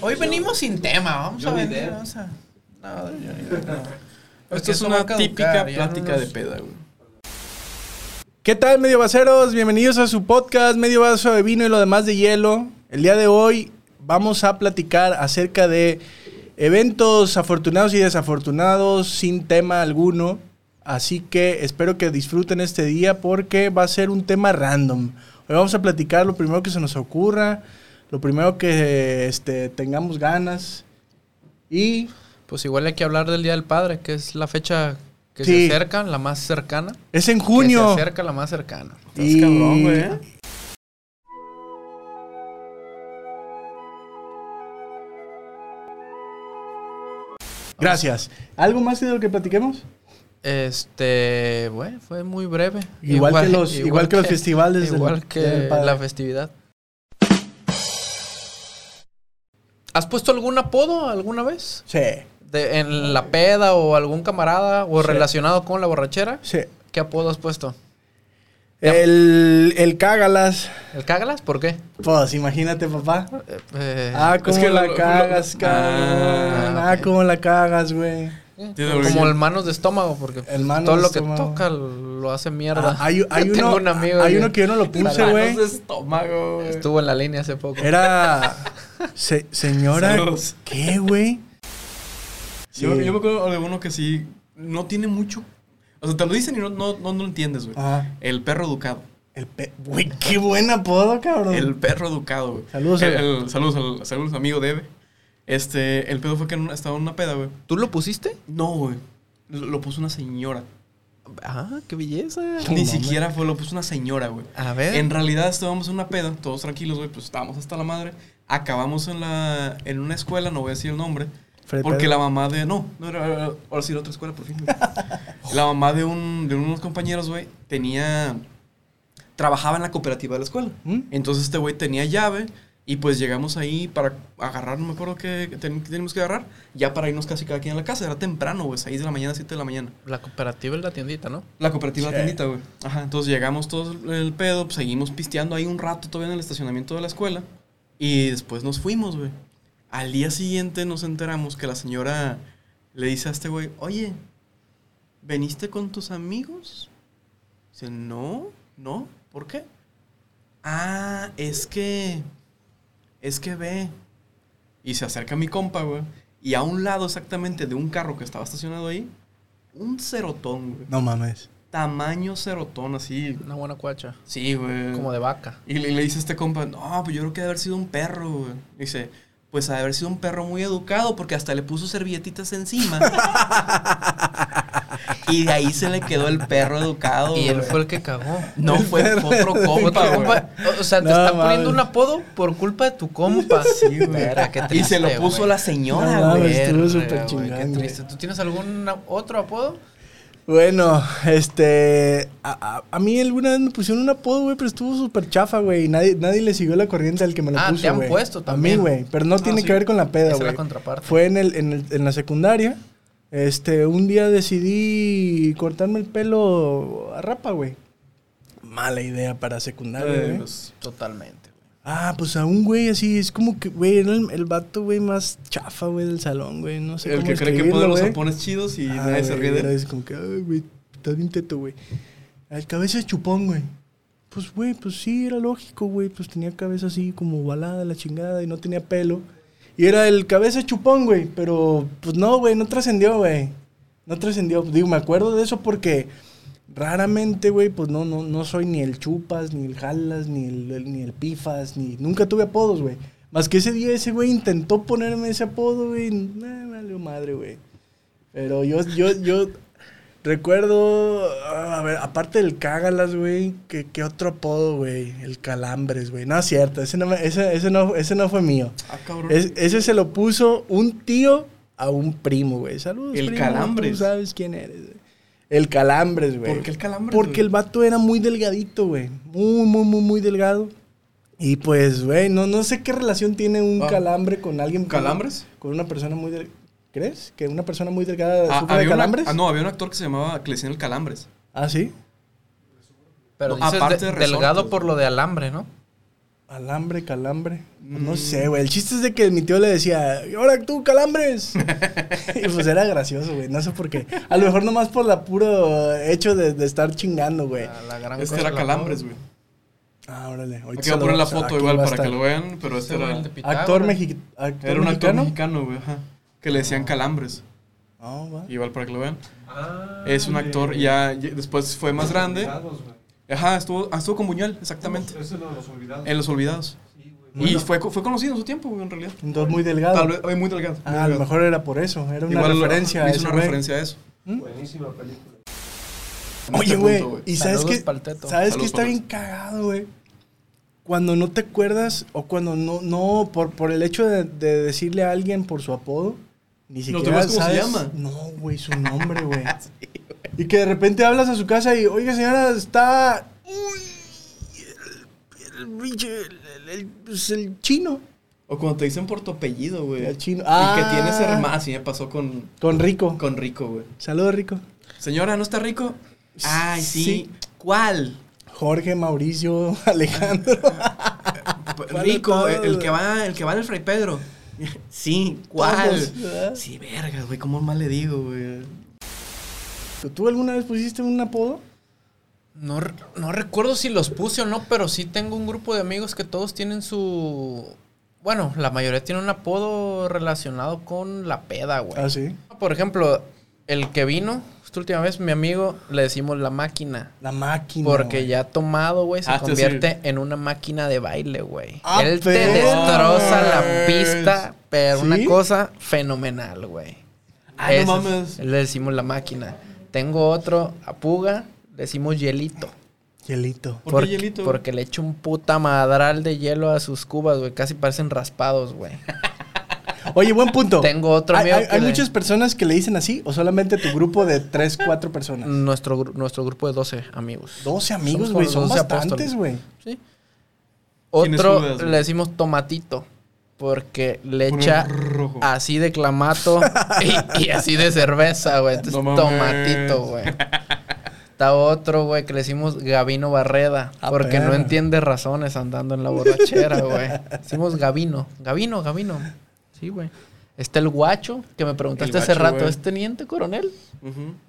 Hoy venimos sin tema, vamos a. Depp. Vamos a... No, no. Esto es una típica plática de peda, güey. ¿Qué tal, medio vaceros? Bienvenidos a su podcast, medio vaso de vino y lo demás de hielo. El día de hoy vamos a platicar acerca de eventos afortunados y desafortunados sin tema alguno. Así que espero que disfruten este día porque va a ser un tema random. Hoy vamos a platicar lo primero que se nos ocurra, lo primero que este, tengamos ganas. Y Pues igual hay que hablar del Día del Padre, que es la fecha que Sí. se acerca, la más cercana. es en Que junio. se acerca la más cercana. Y- cabrón, güey, ¿eh? Gracias. ¿Algo más de lo que platiquemos? Este, bueno, fue muy breve. Igual que los- igual que los festivales del- Igual que del la festividad. ¿Has puesto algún apodo alguna vez? Sí, De- ¿En la peda o algún camarada o Sí. relacionado con la borrachera? sí. ¿Qué apodo has puesto? El, el cágalas. ¿El cágalas? ¿Por qué? Pues imagínate, papá. Eh, eh, Ah, cómo que la lo- cagas, lo- cabrón. Ah, Ah, cómo la cagas, güey. como el manos de estómago, porque El manos todo de lo que toca lo hace mierda. Ah, hay, hay uno, un amigo hay que- uno que yo no lo puse, güey. estómago, güey. Estuvo en la línea hace poco. Era. se- señora. Saludos. ¿Qué, güey? Yo, Sí. yo me acuerdo de uno que sí no tiene mucho. O sea, te lo dicen y no, no, no, no lo entiendes, güey. Ajá. El perro educado. El pe... Güey, qué buen apodo, cabrón. El perro educado, güey. Saludos, El- Eve. el- saludos, al, saludos, amigo de Eve. Este, el pedo fue que en una- estaba en una peda, güey. ¿Tú lo pusiste? No, güey. Lo, lo puso una señora. Ah, qué belleza. No Ni siquiera fue, lo puso una señora, güey. A ver. En realidad estábamos en una peda, todos tranquilos, güey, pues estábamos hasta la madre. Acabamos en la en una escuela, no voy a decir el nombre, Fred porque Pedro. la mamá de no, no era ahora sí era otra escuela por fin. la mamá de un de unos compañeros, güey, tenía trabajaba en la cooperativa de la escuela. ¿Mm? Entonces este güey tenía llave y pues llegamos ahí para agarrar, no me acuerdo qué qué ten- qué teníamos que agarrar, ya para irnos casi cada quien a la casa, era temprano, güey, 6 de la mañana, 7 de la mañana. La cooperativa es la tiendita, ¿no? La cooperativa Sí. La Tiendita, güey. Ajá, entonces llegamos todos el pedo, pues seguimos pisteando ahí un rato todavía en el estacionamiento de la escuela. Y después nos fuimos, güey. Al día siguiente nos enteramos que la señora le dice a este güey, oye, ¿veniste con tus amigos? Dice, no, no, ¿por qué? Ah, es que, es que ve. Y se acerca mi compa, güey. Y a un lado exactamente de un carro que estaba estacionado ahí, un cerotón, güey. No mames. Tamaño cerotón, así. Una buena cuacha. Sí, güey. Como de vaca. Y le, le dice a este compa, no, pues yo creo que debe haber sido un perro, güey. Dice, pues ha de haber sido un perro muy educado porque hasta le puso servilletitas encima. y de ahí se le quedó el perro educado. Y él fue el que cagó. No, fue fue otro compa, compa. O sea, te No, está mames. poniendo un apodo por culpa de tu compa. Sí, güey. Qué Y se lo puso güey. la señora, No güey. estuvo súper güey, chingón, Qué triste. ¿Tú tienes algún otro apodo? Bueno, este. A, a- a mí alguna vez me pusieron un apodo, güey, pero estuvo súper chafa, güey. y Nadie, nadie le siguió la corriente al que me lo Ah, puso. te han puesto A mí, también. güey. Pero no tiene sí. que ver con la peda, güey. Fue en, el, en, el- en la secundaria. Este, un día decidí cortarme el pelo a rapa, güey. Mala idea para secundaria, Eh, güey. pues, Totalmente, güey. Ah, pues a un güey así, es como que, güey, era el, el vato, güey, más chafa, güey, del salón, güey. No sé el cómo que cree que pone los zapones chidos y Ah, nadie se ríe de era él. así como que, ay, güey, está bien teto, güey. El cabeza de chupón, güey. Pues, güey, pues sí, era lógico, güey. Pues tenía cabeza así como balada, la chingada, y no tenía pelo. Y era el cabeza chupón, güey. Pero, pues no, güey, no trascendió, güey. No trascendió. Digo, me acuerdo de eso porque raramente, güey, pues no, no, no soy ni el chupas, ni el jalas, ni el, ni el pifas, ni. Nunca tuve apodos, güey. Más que ese día ese güey intentó ponerme ese apodo, güey. Nah, valió madre, güey. Pero yo, yo, yo recuerdo, ah, a ver, aparte del cágalas, güey, ¿qué, qué otro apodo, güey? El calambres, güey. No es cierto, ese no, me- ese, ese no, ese no fue mío. Ah, cabrón. Es- ese se lo puso un tío a un primo, güey. Saludos, El primo, Calambres. Tú sabes quién eres, güey. El calambres, güey. ¿Por qué el calambres, Porque güey? el vato era muy delgadito, güey. Muy, muy, muy, muy delgado. Y pues, güey, no, no sé qué relación tiene un Ah. calambre con alguien. ¿Calambres? Con una persona muy delgada. ¿Crees? ¿Que una persona muy delgada Ah, sufre de una- calambres? ah, no, había un actor que se llamaba, decían el Calambres. ¿Ah, sí? Pero No, aparte de- de delgado por lo de alambre, ¿no? Alambre, calambre. Mm. No sé, güey. El chiste es de que mi tío le decía, "Y ahora tú, calambres. y pues era gracioso, güey. No sé por qué. A lo mejor nomás por la puro hecho de, de estar chingando, güey. La, la gran Este cosa era la calambres, güey. Ah, órale. Ahorita Aquí voy a poner la foto igual para que lo vean, pero este era, el de Pitágoras. Actor, mexi- actor era un actor mexicano. mexicano, güey, ajá. Que le decían calambres. Va. Igual para que lo vean. Ah, Es un actor, ya, ya- después fue más grande. Olvidados, güey. Ajá, estuvo, ah, estuvo con Buñuel, exactamente. Eso no los olvidados. En Los Olvidados. Sí, güey. Y fue, fue conocido en su tiempo, güey, en realidad. Entonces muy delgado. Tal vez, oye, muy delgado. muy Ah, a lo mejor era por eso. Era una Igual referencia a hizo ese una güey. referencia a eso. Buenísima película. en Oye, este güey. Y sabes Teto. sabes que Saludos está bien cagado, güey. Cuando no te acuerdas o cuando no, no por, por el hecho de, de decirle a alguien por su apodo, ni ¿No siquiera te acuerdas cómo se sabes- llama? No, güey, su nombre, güey. y que de repente hablas a su casa y, oiga, señora, está. Uy, el, el, el- el- pues, el chino. O cuando te dicen por tu apellido, güey. El chino. Y Ah. que tienes hermano. Así me pasó con, Con Rico. con Rico, güey. Saludos, Rico. Señora, ¿no está rico? Ay, sí. Sí. ¿Cuál? Jorge, Mauricio, Alejandro. ¿Cuál de Rico, el, el que va, el que va del Fray Pedro. Sí, ¿cuál? Sí, vergas, güey, ¿cómo mal le digo, güey? ¿Tú alguna vez pusiste un apodo? No, no recuerdo si los puse o no, pero sí tengo un grupo de amigos que todos tienen su... Bueno, la mayoría tiene un apodo relacionado con la peda, güey. Ah, sí. Por ejemplo, el que vino, esta última vez, mi amigo, le decimos la máquina. La máquina. Porque güey. ya tomado, güey, se Ah, te convierte en una máquina de baile, güey. Ah, Él te destroza la pista, pero ¿Sí? una cosa fenomenal, güey. Ah, Ese no es- mames. Le decimos la máquina. Tengo otro, a Puga, le decimos hielito. Hielito. ¿Por qué hielito? Porque le echo un puta madral de hielo a sus cubas, güey. Casi parecen raspados, güey. Oye, buen punto. Tengo otro ¿Hay, amigo hay- que hay le- muchas personas que le dicen así o solamente tu grupo de 3, 4 personas? Nuestro, nuestro grupo de 12 amigos. 12 amigos, güey. Son 12 bastantes, apóstoles. güey. Sí. ¿Quién es Otro le decimos tomatito. Porque le echa rojo. así de clamato y, y así de cerveza, güey. Entonces, No mames. tomatito, güey. Está otro, güey, que le decimos Gavino Barreda. Ah, porque no entiende razones andando en la borrachera, güey. Decimos Gavino. Gavino, Gavino. Sí, güey. Está el guacho, que me preguntaste hace rato. güey. ¿Es teniente coronel?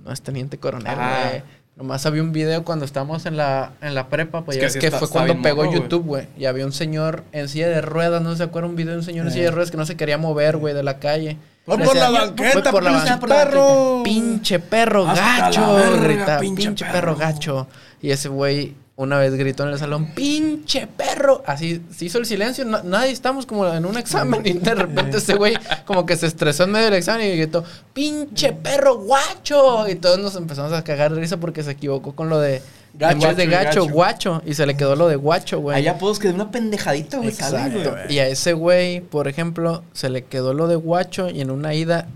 No es teniente coronel, Ah. güey. Nomás había un video cuando estábamos en la, en la prepa, pues Es ya que así que está- fue está cuando pegó. YouTube, güey. Y había un señor en silla de ruedas, no se acuerda un video de un señor en silla de ruedas que no se quería mover, güey, de la calle. Le por la banqueta, "Voy por la perro". Pinche perro Hasta gacho, verga, grita, pinche pinche, perro. perro. gacho. Y ese güey una vez gritó en el salón, pinche perro. Así se hizo el silencio, na- nadie estamos como en un examen y de repente ese güey como que se estresó en medio del examen y gritó, pinche perro guacho. Y todos nos empezamos a cagar de risa porque se equivocó con lo de... Gacho, en vez de gacho, guacho. Y se le quedó lo de guacho, güey. Allá puedo que de una pendejadita, güey, Exacto, güey. Y a ese güey, por ejemplo, se le quedó lo de guacho y en una ida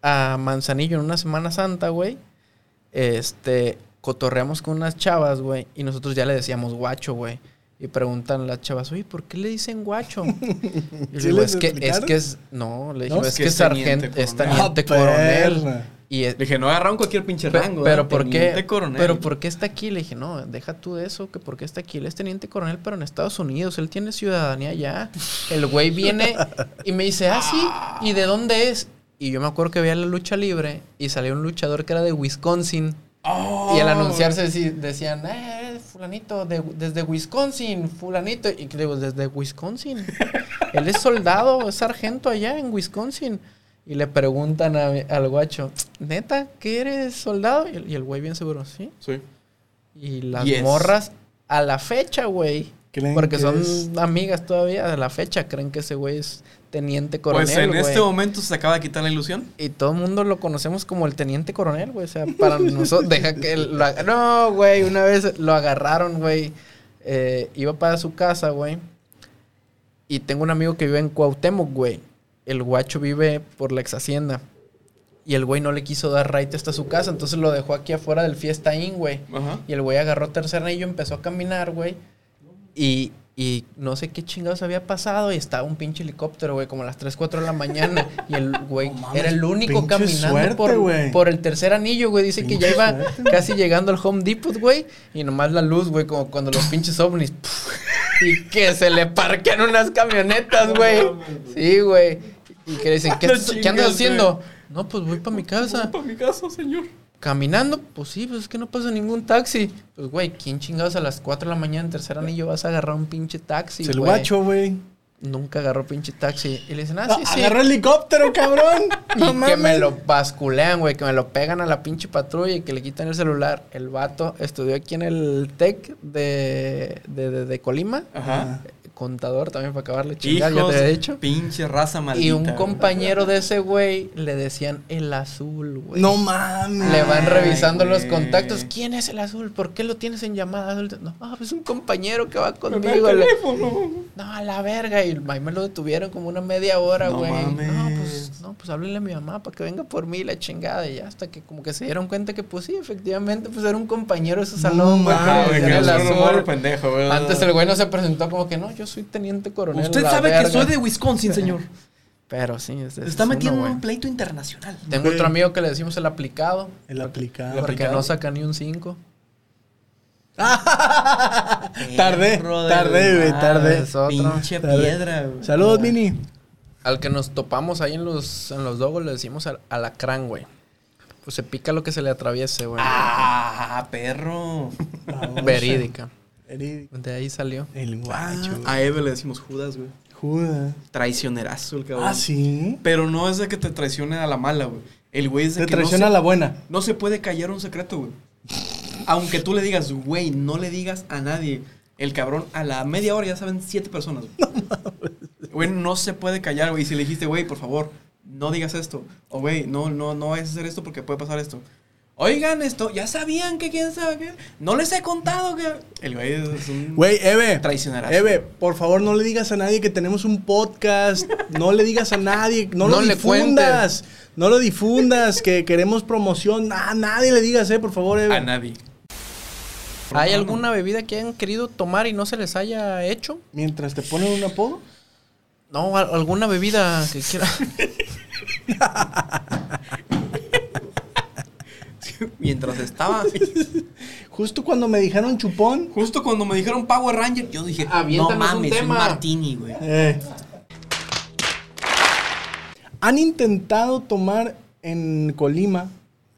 a Manzanillo en una Semana Santa, güey, este, cotorreamos con unas chavas, güey, y nosotros ya le decíamos guacho, güey. Y preguntan las chavas, oye, ¿por qué le dicen guacho? Y le ¿Sí digo, es que, es que es, no, le ¿No? es que es sargento, es teniente Ah, coronel. Y es- Le dije, no agarraron cualquier pinche rango. pero ¿eh? ¿por qué? Teniente coronel. Pero ¿por qué está aquí? Le dije, no, deja tú de eso, que por qué está aquí. Él es teniente coronel, pero en Estados Unidos. Él tiene ciudadanía allá. El güey viene y me dice, ah, sí, ¿y de dónde es? Y yo me acuerdo que veía la lucha libre y salió un luchador que era de Wisconsin. Oh. Y al anunciarse decí- decían, eh, fulanito, de- desde Wisconsin, fulanito. Y le digo, desde Wisconsin. Él es soldado, es sargento allá en Wisconsin. Y le preguntan a- al guacho, neta, que eres soldado? Y el, y el güey bien seguro, sí. Sí. Y las Yes. morras, a la fecha, güey. Porque que son es- amigas todavía, a la fecha creen que ese güey es teniente coronel. Pues en este momento se acaba de quitar la ilusión. Y todo el mundo lo conocemos como el teniente coronel, güey. O sea, para nosotros, deja que lo haga- No, güey, una vez lo agarraron, güey. Eh, iba para su casa, güey. Y tengo un amigo que vive en Cuauhtémoc, güey. El guacho vive por la ex hacienda. Y el güey no le quiso dar right hasta su casa, entonces lo dejó aquí afuera del Fiesta Inn, güey. Y el güey agarró tercer anillo, empezó a caminar, güey. Y, y no sé qué chingados había pasado. Y estaba un pinche helicóptero, güey, como a las 3, 4 de la mañana. Y el güey mames, era el único caminando suerte, por, el tercer anillo, güey. Dice que ya iba suerte, casi llegando al Home Depot, güey. Y nomás la luz, güey, como cuando los pinches ovnis. puf, y que se le parquean unas camionetas, güey. Sí, güey. Y que le dicen, ¿qué, ¿qué andas haciendo? No, pues voy para mi casa. Para mi casa, señor. Caminando, pues sí, pues es que no pasa ningún taxi. Pues, güey, ¿quién chingados a las 4 de la mañana en tercer anillo vas a agarrar un pinche taxi, Es el güey? guacho, güey. Nunca agarró pinche taxi. Y le dicen, ah, sí, sí. Agarró helicóptero, cabrón. Y que me lo basculean, güey, que me lo pegan a la pinche patrulla y que le quitan el celular. El vato estudió aquí en el TEC de, de, de- de Colima. Ajá. Contador también para acabarle chingar, ya Hijos, te había dicho. pinche raza maldita. Y un compañero de ese güey le decían el azul, güey. No mames. Le van Ay, revisando los contactos. ¿Quién es el azul? ¿Por qué lo tienes en llamada? No, ah, es un compañero que va el conmigo. Le- teléfono. No, a la verga. Y ahí me lo detuvieron como una media hora, No güey. No, mames. pues, no, pues háblele a mi mamá para que venga por mí la chingada. Y ya hasta que como que se dieron cuenta que, pues sí, efectivamente, pues era un compañero de su salón, Ay, decían que el morro pendejo, güey. Antes el güey no se presentó como que no, yo soy teniente coronel. Usted la sabe que verga". soy de Wisconsin, señor. Pero sí, es es está metiendo en un pleito internacional. Tengo Güey. otro amigo que le decimos el aplicado. El aplicado. Porque aplicado? no saca ni un 5. Tardé, tardé, güey, tardé. Otro. Pinche Tardé. piedra, güey. Saludos, Mini. Al que nos topamos ahí en los, en los dogos le decimos al alacrán, güey. Pues se pica lo que se le atraviese, güey. Ah, perro. Verídica. Verídico. De ahí salió. El guacho. güey. A Eve le decimos Judas, güey. Judas. Traicionerazo el cabrón. Ah, sí. Pero no es de que te traicione a la mala, güey. El güey es de Te que traiciona a no, la buena. no se puede callar un secreto, güey. Aunque tú le digas, güey, no le digas a nadie. El cabrón, a la media hora ya saben siete personas, güey. Güey, no se puede callar, güey. Y si le dijiste, güey, por favor, no digas esto. O, güey, no, no, no vayas a hacer esto porque puede pasar esto. Oigan esto, ya sabían que quién sabe qué. No les he contado que. El güey es un. Güey, Eve. Traicionerazo. Eve, por favor, no le digas a nadie que tenemos un podcast. No le digas a nadie. No, No lo le difundas. No lo difundas. Que queremos promoción. A nadie le digas, eh, por favor, Eve. A nadie. ¿Hay alguna bebida que hayan querido tomar y no se les haya hecho? Mientras te ponen un apodo. No, al- alguna bebida que quiera. Mientras estaba. Justo cuando me dijeron chupón. Justo cuando me dijeron Power Ranger, yo dije, no Aviéntanos un mames, un, tema. martini, güey. Eh. Han intentado tomar en Colima.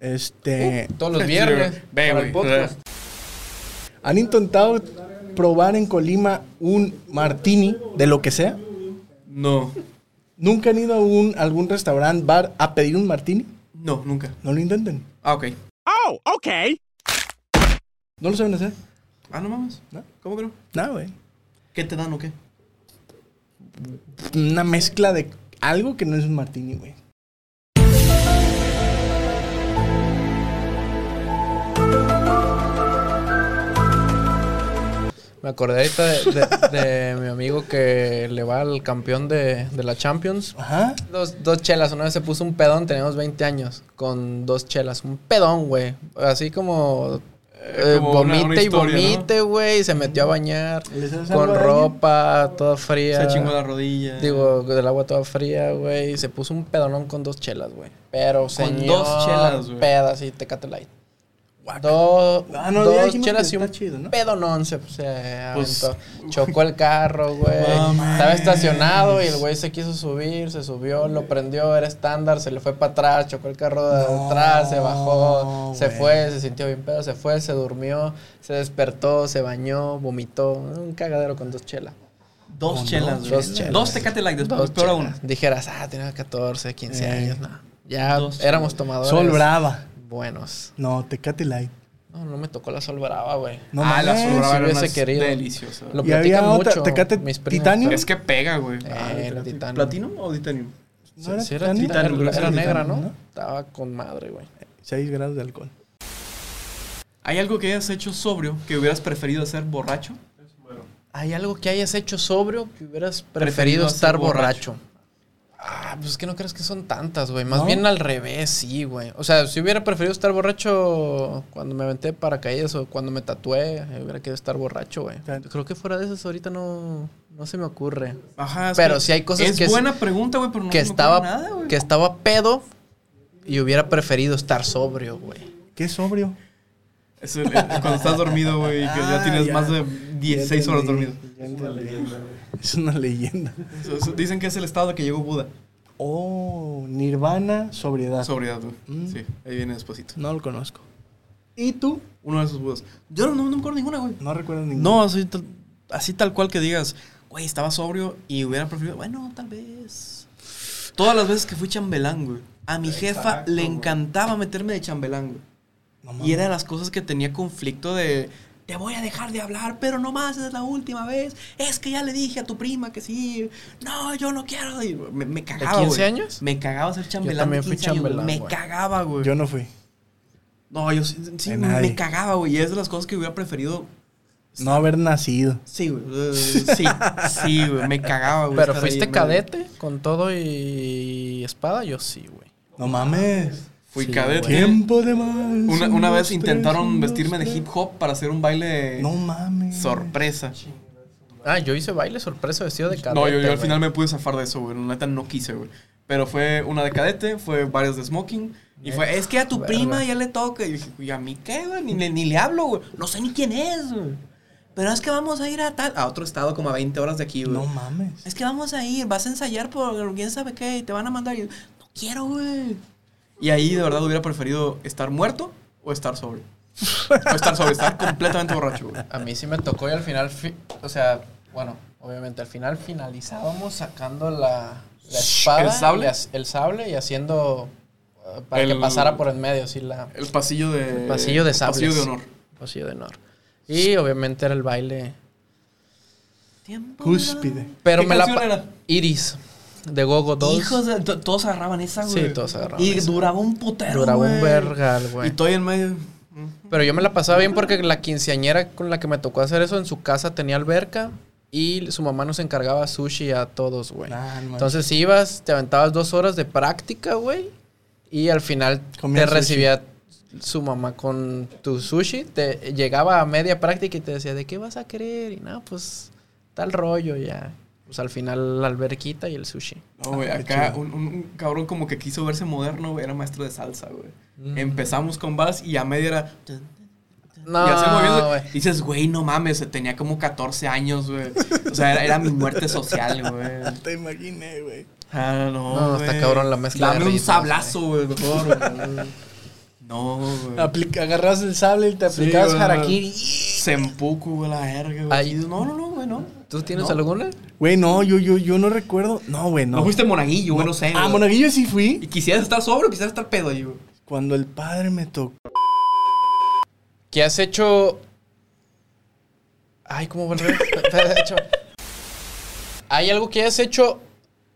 Este. Todos los viernes. Para el podcast. Han intentado probar en Colima un martini, de lo que sea. No. ¿Nunca han ido a un, algún restaurante, bar a pedir un martini? No, nunca. No lo intenten. Ah, ok. ¿No lo saben hacer? Ah, no mames. ¿No? ¿Cómo que no? Nada, güey. ¿Qué te dan o qué? Una mezcla de algo que no es un martini, güey. Me acordé ahorita de, de- de mi amigo que le va al campeón de, de la Champions. Ajá. Dos, dos chelas, una vez se puso un pedón, teníamos 20 años, con dos chelas, un pedón, güey. Así como, eh, como vomite una y historia, ¿no? vomite, güey, se metió a bañar ¿Le sabes algo con ropa toda fría. Se chingó la rodilla. Digo, del agua toda fría, güey, y se puso un pedonón con dos chelas, güey. Pero, señor, dos chelas, güey. pedas y Tecate Light. Dos, Ah, no, dos chelas y un chido, ¿no? se, se Pues- aventó. Chocó el carro, güey. Mames. Estaba estacionado y el güey se quiso subir, se subió, lo prendió, era estándar, se le fue para atrás, chocó el carro de No, atrás, se bajó, se fue, se sintió bien pedo, se fue, se durmió, se despertó, se bañó, vomitó. Un cagadero con dos chelas. Dos Con chelas, dos güey. chelas. Dos Tecate Light, después Dos peor aún. Dijeras, ah, tenía 14, 15 Eh. años, no. Ya Dos éramos tomadores. Sol Brava. Buenos. No, Tecate Light. No, no me tocó la Sol Brava, güey. No ah, la. Sol Brava si era querido. deliciosa. Lo Y había platican otra, mucho Tecate mis Titanium. Es que pega, güey. Eh, Titanium. ¿Platino o Titanium? ¿No era Sí, era, Titanium? era, negra, ¿no? ¿no? Estaba con madre, güey. 6 grados de alcohol. ¿Hay algo que hayas hecho sobrio que hubieras preferido hacer borracho? ¿Hay algo que hayas hecho sobrio que hubieras preferido, Preferido estar borracho? Ah, pues es que no crees que son tantas, güey. Más ¿No? bien al revés, sí, güey. O sea, si hubiera preferido estar borracho cuando me aventé paracaídas o cuando me tatué, hubiera querido estar borracho, güey. Creo que fuera de esas ahorita no, no se me ocurre. Ajá. Pero sí hay cosas es que es- buena pregunta, güey, pero no que se me estaba ocurre nada, güey. que estaba pedo y hubiera preferido estar sobrio, güey. ¿Qué sobrio? Es el- el- cuando estás dormido, güey, que ya Ah, tienes ya. más de 16 Ya horas dormido. Es una leyenda. Eso- eso- Dicen que es el estado de que llegó Buda. Oh, Nirvana, sobriedad. Sobriedad, güey. Mm. Sí, ahí viene despacito. no lo conozco. ¿Y tú? Uno de esos Budas. Yo no, no me acuerdo ninguna, güey. No recuerdo ninguno. No, así tal, así tal cual que digas, güey, estaba sobrio y hubiera preferido, bueno, tal vez. Todas las veces que fui chambelán, güey. A mi jefa le güey. encantaba meterme de chambelán, güey. No. Y era de las cosas que tenía conflicto de, te voy a dejar de hablar, pero no más, es la última vez. Es que ya le dije a tu prima que sí. No, yo no quiero. Y me, me cagaba, 15 güey. años? Me cagaba ser chambelán. también de fui 15 chambelán, Me cagaba, güey. Yo no fui. No, yo sí, sí, De me cagaba, güey. Y es de las cosas que hubiera preferido No haber nacido. Sí, güey. Uh, sí, sí, güey. Me cagaba, güey. Pero fuiste ahí, cadete con todo y espada, yo sí, güey. No mames. Fui Sí, cadete. Tiempo de más. Una, un, una vez tres, intentaron vestirme de hip hop para hacer un baile No mames. sorpresa. Ah, yo hice baile sorpresa vestido de cadete. No, yo, yo al final me pude zafar de eso, güey. La neta no quise, güey. Pero fue una de cadete, fue varias de smoking. Y fue, es que a tu Verga. prima ya le toca. Y dije, ¿y a mí qué, güey? Ni, le- ni le hablo, güey. No sé ni quién es, güey. Pero es que vamos a ir a tal. A otro estado como a 20 horas de aquí, güey. No mames. Es que vamos a ir, vas a ensayar por quién sabe qué, y te van a mandar. Y yo, no quiero, güey. Y ahí de verdad hubiera preferido estar muerto o estar sobrio. o estar sobrio, estar completamente borracho, güey. A mí sí me tocó y al final, fi- o sea, bueno, obviamente al final finalizábamos sacando la, la espada, ¿El sable? y el sable y haciendo uh, para que pasara por en medio, así la El pasillo de. el pasillo de sables. Pasillo de honor. Pasillo de honor. Y obviamente era el baile. Cúspide. Pero ¿Qué me la era? Iris de Gogo Dolls. Hijos de. to- Todos agarraban esa, güey. Sí, todos agarraban Y esa. duraba un putero. Duraba un vergal, Y güey. todo ahí en medio. Pero yo me la pasaba bien porque la quinceañera con la que me tocó hacer eso en su casa tenía alberca y su mamá nos encargaba sushi a todos, güey. Nah, no. Entonces ibas, te aventabas dos horas de práctica, güey. Y al final te sushi. recibía su mamá con tu sushi. Te llegaba a media práctica y te decía, ¿de qué vas a querer? Y no, pues tal rollo ya. Pues al final la alberquita y el sushi. No, güey, Ah, acá un, un- un cabrón como que quiso verse moderno, güey, era maestro de salsa, güey. Mm. Empezamos con vals y a media era... No, y así moviendo, güey. Dices, güey, no mames, tenía como 14 años, güey. O sea, era, era mi muerte social, güey. Te imaginé, güey. Ah, no, No, está güey. cabrón la mezcla de Dame un ritmos, sablazo, güey, mejor, güey. No, güey. Aplica- agarras el sable y te Sí, aplicabas güey. harakiri. Sempuku, güey, la verga, güey. Sí, No, no, no, güey, no. ¿Tú tienes No. alguna? Güey, no, yo, yo, yo no recuerdo. No, güey, no. No, fuiste monaguillo, güey, no sé. Ah, güey. Monaguillo sí ¿Y fui. quisieras estar sobrio o quisieras estar pedo ahí, güey? Cuando el padre me tocó. ¿Qué has hecho? Ay, ¿cómo va ¿Hay algo que hayas hecho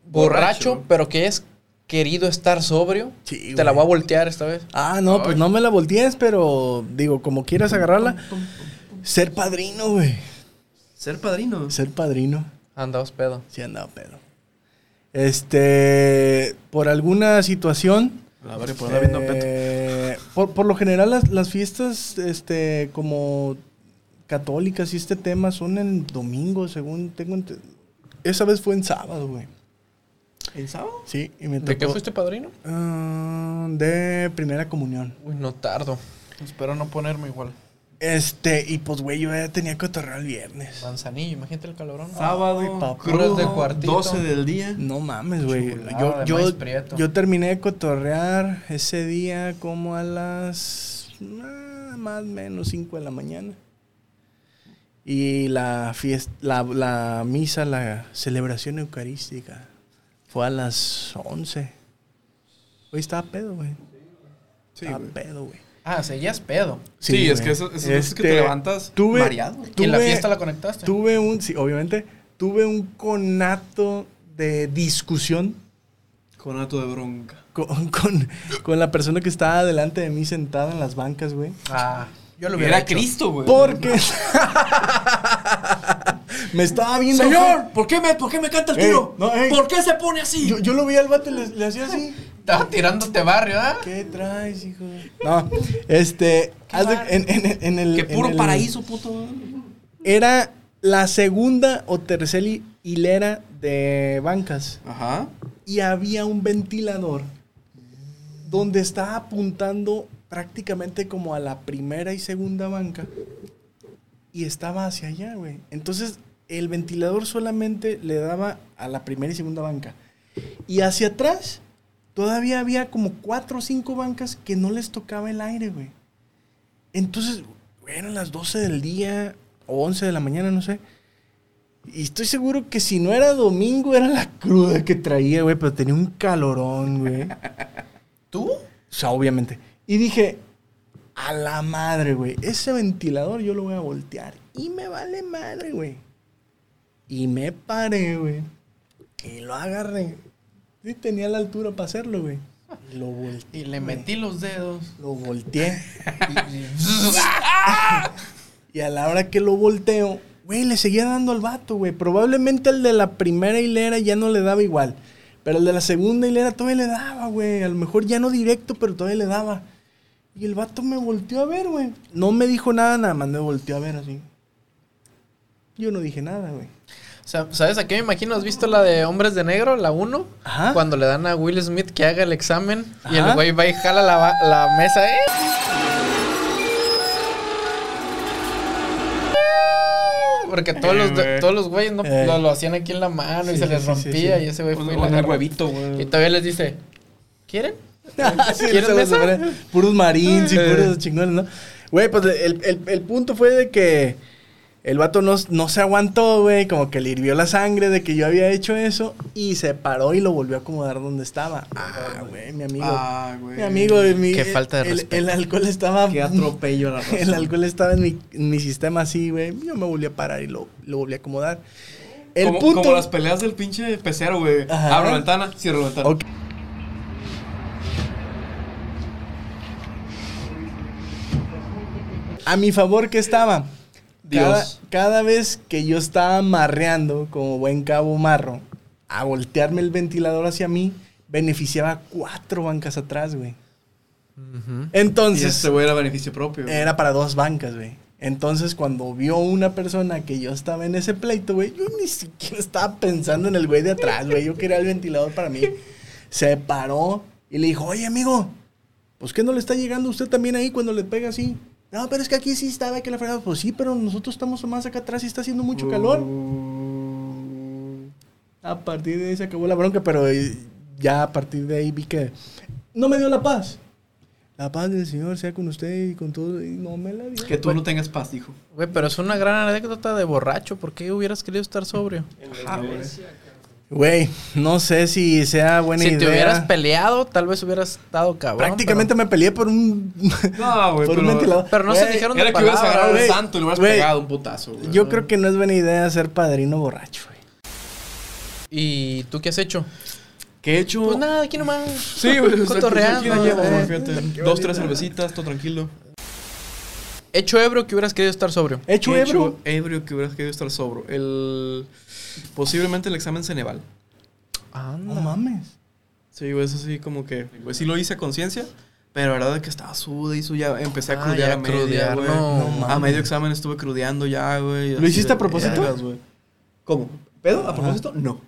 borracho, Borracho. pero que hayas querido estar sobrio? Sí, Te la voy a voltear esta vez. Ah, no, pues no me la voltees, pero digo, como quieras agarrarla. Ser padrino, güey. Ser padrino. Ser padrino. Andaos pedo. Sí andaba pedo. Este, por alguna situación. A ver, por andar viendo peto. eh, por, por lo general las, las fiestas, este, como católicas y este tema son en domingo, según tengo ente- Esa vez fue en sábado, güey. ¿El sábado? Sí, y me ¿De qué fuiste padrino? Ah, de primera comunión. Uy, no tardo. Espero no ponerme igual. Este, y pues, güey, yo ya tenía que otorrar el viernes. Manzanillo, imagínate el calorón. Sábado, Horas de cuartito. 12 del día. No mames, güey. Yo, yo, yo terminé de cotorrear ese día como a las ah, más o menos 5 de la mañana. Y la fiesta, la, la misa, la celebración eucarística fue a las 11. Güey, estaba pedo, güey. Sí, estaba güey. pedo, güey. Ah, seguías pedo. Sí, es que eso, eso es que te Este, levantas tuve- mareado. ¿Y en la fiesta la conectaste? Tuve un, sí, obviamente, tuve un conato de discusión Con acto de bronca. con, con, con la persona que estaba delante de mí sentada en las bancas, güey. Ah, yo lo hubiera Era hecho. Cristo, güey. Porque me estaba viendo. Señor, ¿por qué me, por qué me canta el Ey, tiro? no, ey. ¿Por qué se pone así? Yo, yo lo vi al vato y le, le hacía así. Estaba tirándote barrio, ¿ah? ¿Qué traes, hijo? No, este. haz de- en, en- en el. Qué en puro el- paraíso, puto. Era la segunda o tercera hi- hilera de bancas. Ajá. y había un ventilador donde estaba apuntando prácticamente como a la primera y segunda banca y estaba hacia allá, güey. Entonces el ventilador solamente le daba a la primera y segunda banca. Y hacia atrás todavía había como cuatro o cinco bancas que no les tocaba el aire, güey. Entonces, eran las 12 del día o 11 de la mañana, no sé. Y estoy seguro que si no era domingo, era la cruda que traía, güey, pero tenía un calorón, güey. ¿Tú? O sea, obviamente. Y dije, a la madre, güey. Ese ventilador yo lo voy a voltear. Y me vale madre, güey. Y me paré, güey. Y lo agarré. Sí, tenía la altura para hacerlo, güey. Y lo volteé. Y le metí los dedos. Lo volteé. y a la hora que lo volteo, güey, le seguía dando al vato, güey. Probablemente el de la primera hilera ya no le daba igual. Pero el de la segunda hilera todavía le daba, güey. A lo mejor ya no directo, pero todavía le daba. Y el vato me volteó a ver, güey. No me dijo nada, nada más me volteó a ver así. Yo no dije nada, güey. O sea, ¿Sabes a qué me imagino? ¿Has visto la de Hombres de Negro, la 1? Ajá. Cuando le dan a Will Smith que haga el examen y el güey va y jala la, la mesa, ¿eh? Porque todos, Eh, los, güey. todos los güeyes no, Eh. lo, lo hacían aquí en la mano y se les sí, sí, rompía sí. y ese güey fue y huevito, güey. Y todavía les dice, ¿quieren? Sí, ¿Quieren mesa? Puros marines y Eh. puros chingones, ¿no? Güey, pues el, el- el punto fue de que el vato no, no se aguantó, güey. Como que le hirvió la sangre de que yo había hecho eso. Y se paró y lo volvió a acomodar donde estaba. Ah, güey, mi amigo. Ah, güey. mi amigo, mi- Qué falta de el, respeto. el alcohol estaba. Qué atropello la raza. El alcohol estaba en mi, en mi sistema así, güey. Yo me volví a parar y lo, lo volví a acomodar. El como, punto. como las peleas del pinche pecero, güey. Abro la ventana, cierro la ventana. Ok. A mi favor que estaba. Cada, Dios. cada vez que yo estaba marreando como buen cabo marro, a voltearme el ventilador hacia mí, beneficiaba cuatro bancas atrás, güey. Y Entonces, este güey era beneficio propio. güey. era para dos bancas, güey. Entonces, cuando vio una persona que yo estaba en ese pleito, güey, yo ni siquiera estaba pensando en el güey de atrás, güey. Yo quería el ventilador para mí. Se paró y le dijo, oye, amigo, pues que no le está llegando a usted también ahí cuando le pega así. No, pero es que aquí sí estaba que la fregada. Pues sí, pero nosotros estamos más acá atrás y está haciendo mucho calor. A partir de ahí se acabó la bronca, pero eh, ya a partir de ahí vi que no me dio la paz. La paz del Señor sea con usted y con todo. Y no me la dio. Que tú no tengas paz, dijo. Güey, pero es una gran anécdota de borracho. ¿Por qué hubieras querido estar sobrio? Ah, güey. Güey, no sé si sea buena si idea. te hubieras peleado, tal vez hubieras estado cabrón. Prácticamente me peleé por un. No, güey, por un pero- ventilador. Pero no se Güey, dijeron Era de que hubieras agarrado güey. santo y le hubieras pegado un putazo, güey. Yo creo que no es buena idea ser padrino borracho, güey. ¿Y tú qué has hecho? ¿Qué he hecho? Pues nada, aquí nomás. Sí, güey. Cotorreando. Eh. fíjate. Dos, tres cervecitas, todo tranquilo. Hecho ebrio que hubieras querido estar sobrio. Hecho ¿Qué he ebrio. ebrio que hubieras querido estar sobro. El... Posiblemente el examen Ceneval. No mames. Sí, güey, eso sí, como que... Pues sí lo hice a conciencia, pero la verdad es que estaba suda y suya. Empecé a Ah, crudear ya a media, crudear, güey. no. No a medio examen estuve crudeando ya, güey. ¿Lo hiciste de a propósito? güey. ¿Cómo? ¿Pedo? ¿A propósito? No.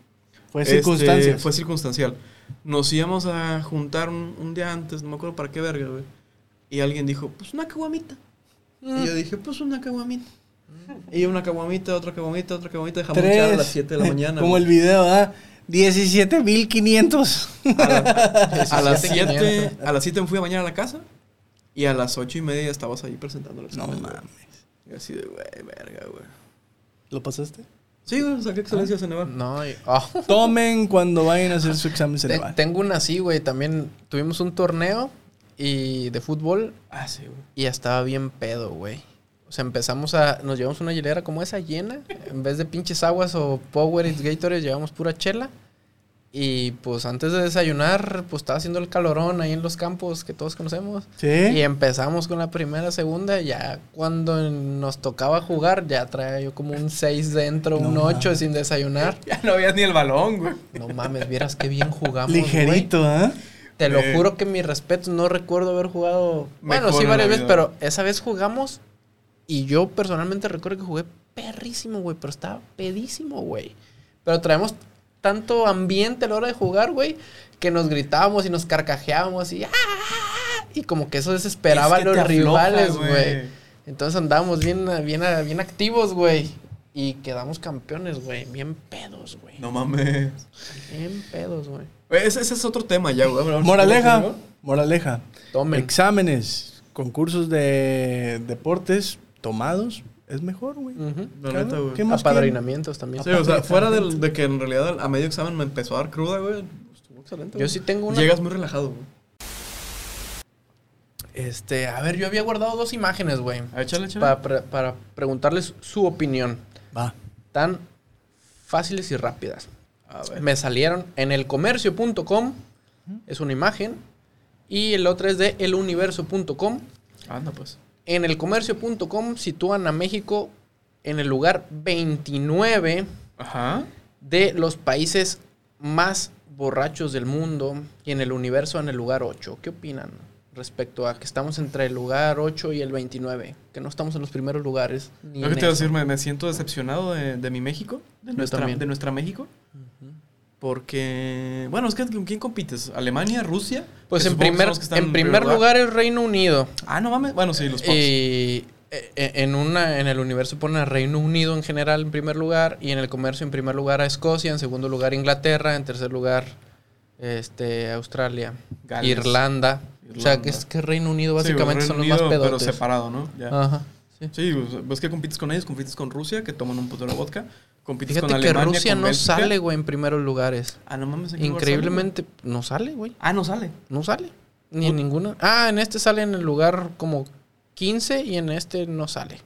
Fue Este, circunstancias. Fue circunstancial. Nos íbamos a juntar un, un día antes, no me acuerdo para qué verga, güey. Y alguien dijo, pues una caguamita. Y yo dije, pues una caguamita. Y una caguamita, otra caguamita, otra caguamita. Dejamos de echar a las 7 de la mañana. Como güey. el video, ¿ah? 17.500. A, la- a las 17, 7 a las 7 me fui a bañar a la casa. Y a las 8 y media ya estabas ahí presentando No mames. Y así de, güey, verga, güey. ¿Lo pasaste? Sí, güey, saqué excelencia Ceneval. No, y- oh. Tomen cuando vayan a hacer su examen Te- cerebral. tengo una así, güey. También tuvimos un torneo y de fútbol Ah, sí, güey. y ya estaba bien pedo, güey. O sea, empezamos a... Nos llevamos una hielera como esa llena. En vez de pinches aguas o Powerade, Gatorade, llevamos pura chela. Y pues antes de desayunar, pues estaba haciendo el calorón ahí en los campos que todos conocemos. Y ¿Sí? empezamos con la primera, segunda. Ya cuando nos tocaba jugar, ya traía yo como un 6 dentro, No un 8 mames. sin desayunar. Ya no había ni el balón, güey. No mames, vieras qué bien jugamos. güey. Ligerito, ¿ah? Te lo Eh. juro que mi respeto, no recuerdo haber jugado. Bueno, sí, varias veces, pero esa vez jugamos y yo personalmente recuerdo que jugué perrísimo, güey, pero estaba pedísimo, güey. Pero traemos tanto ambiente a la hora de jugar, güey, que nos gritábamos y nos carcajeábamos y ¡ah! y como que eso desesperaba Es que a los rivales, güey. Entonces andábamos bien, bien, bien activos, güey. Y quedamos campeones, güey. Bien pedos, güey. No mames. Bien pedos, güey. Ese, ese es otro tema ya, güey. Moraleja, moraleja. Tomen. Exámenes, concursos de deportes tomados, es mejor, güey. Claro, neta, güey. ¿qué más Apadrinamientos también. Sí, o sea, fuera del- de, que en realidad a medio examen me empezó a dar cruda, güey. Estuvo excelente. Yo güey. sí tengo una. Llegas muy relajado, güey. Este, a ver, yo había guardado dos imágenes, güey. A échale, échale. Para, pre- para preguntarles su opinión. Va. Tan fáciles y rápidas. A ver. Me salieron en elcomercio.com. Es una imagen. Y el otro es de eluniverso.com. Anda, pues. En elcomercio.com sitúan a México en el lugar 29 Ajá. de los países más borrachos del mundo. Y en el universo en el lugar 8. ¿Qué opinan respecto a que estamos entre el lugar 8 y el 29? Que no estamos en los primeros lugares. Ni que te iba a decir, me, me siento decepcionado de, de mi México. De Yo nuestra, también. de nuestra México. Porque, bueno, es que ¿con quién compites? ¿Alemania? ¿Rusia? Pues en primer, en primer lugar es Reino Unido. Ah, no mames. Bueno, sí, los Fox. Y eh, eh, en una en el universo ponen a Reino Unido en general en primer lugar y en el comercio en primer lugar a Escocia, en segundo lugar Inglaterra, en tercer lugar este Australia, Gales. Irlanda. O sea, que es que Reino Unido Sí, básicamente Reino son los más pedotes. Pero separado, ¿no? Ya. Ajá. sí. Sí, pues, que compites con ellos, compites con Rusia, que toman un puto de vodka. Compites Fíjate con que Alemania, Rusia con no Bélgica. sale, güey, en primeros lugares. Ah, no mames. ¿en qué lugar sale, Increíblemente no sale, güey. Ah, no sale. No sale. Ni en ninguna. Ah, en este sale en el lugar como 15 y en este no sale.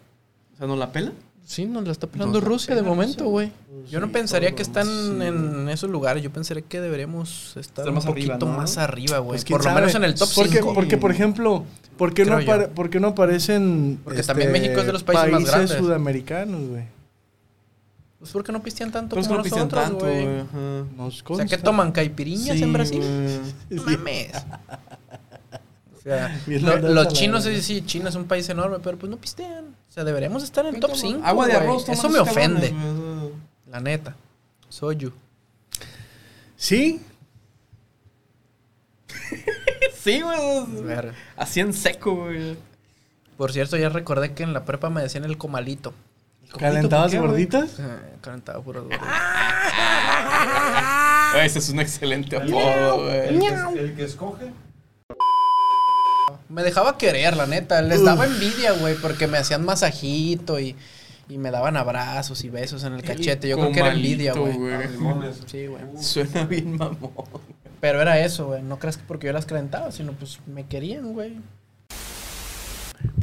O sea, ¿no la pela? Sí, nos la está pelando Nos la Rusia de pela momento, Rusia. güey. Yo no pensaría que están Sí, en esos lugares. Yo pensaría que deberíamos estar, Estar un más arriba, poquito ¿no? más arriba, güey. Pues, ¿quién por lo sabe? menos en el top porque, 5. Porque, por ejemplo, ¿por qué, no, Creo yo. apare- por qué no aparecen Porque también México es de los países más grandes. sudamericanos, güey? Pues porque no pistean tanto como no pistean nosotros, tanto, güey. O sea. ¿qué toman? ¿Caipiriñas Sí, en Brasil? No mames. O sea, lo- los chinos, sí, sí, China es un país enorme, pero pues no pistean. O sea, deberíamos estar en el top 5. Agua de arroz, Eso me ofende. La neta. Soy yo. Sí, Sí, güey. Así en seco, güey. Por cierto, ya recordé que en la prepa me decían el comalito. ¿Calentabas gorditas? Eh, Calentaba puro duro. Güey, Ese es un excelente apodo, güey. El que, el que escoge. Me dejaba querer, la neta. Les daba envidia, güey, porque me hacían masajito y, y me daban abrazos y besos en el cachete. Yo creo que era envidia, güey. Limones. Sí, güey. Suena bien mamón. Pero era eso, güey. No creas que porque yo las calentaba, sino pues me querían, güey.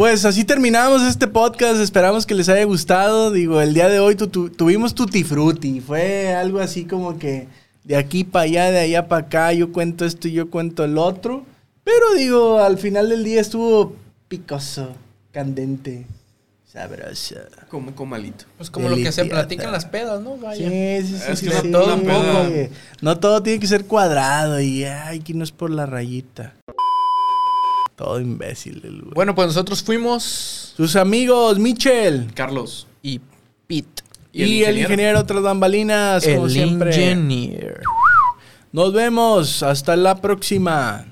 Pues así terminamos este podcast. Esperamos que les haya gustado. Digo, el día de hoy tu- tu- tuvimos Tutti Frutti. Fue algo así como que de aquí para allá, de allá para acá. Yo cuento esto y yo cuento el otro. Pero digo, al final del día estuvo picoso, candente, sabroso. Como comalito. Pues como lo que se platican en las pedas, ¿no? Vaya. Sí, sí, sí. Es sí, que no sí. todo tampoco. No todo tiene que ser cuadrado y ay, que no es por la rayita. Todo imbécil, el güey. Bueno, pues nosotros fuimos Sus amigos, Michel. Carlos. y Pete. Y, el ingeniero tras bambalinas, como El siempre. engineer. Nos vemos. Hasta la próxima.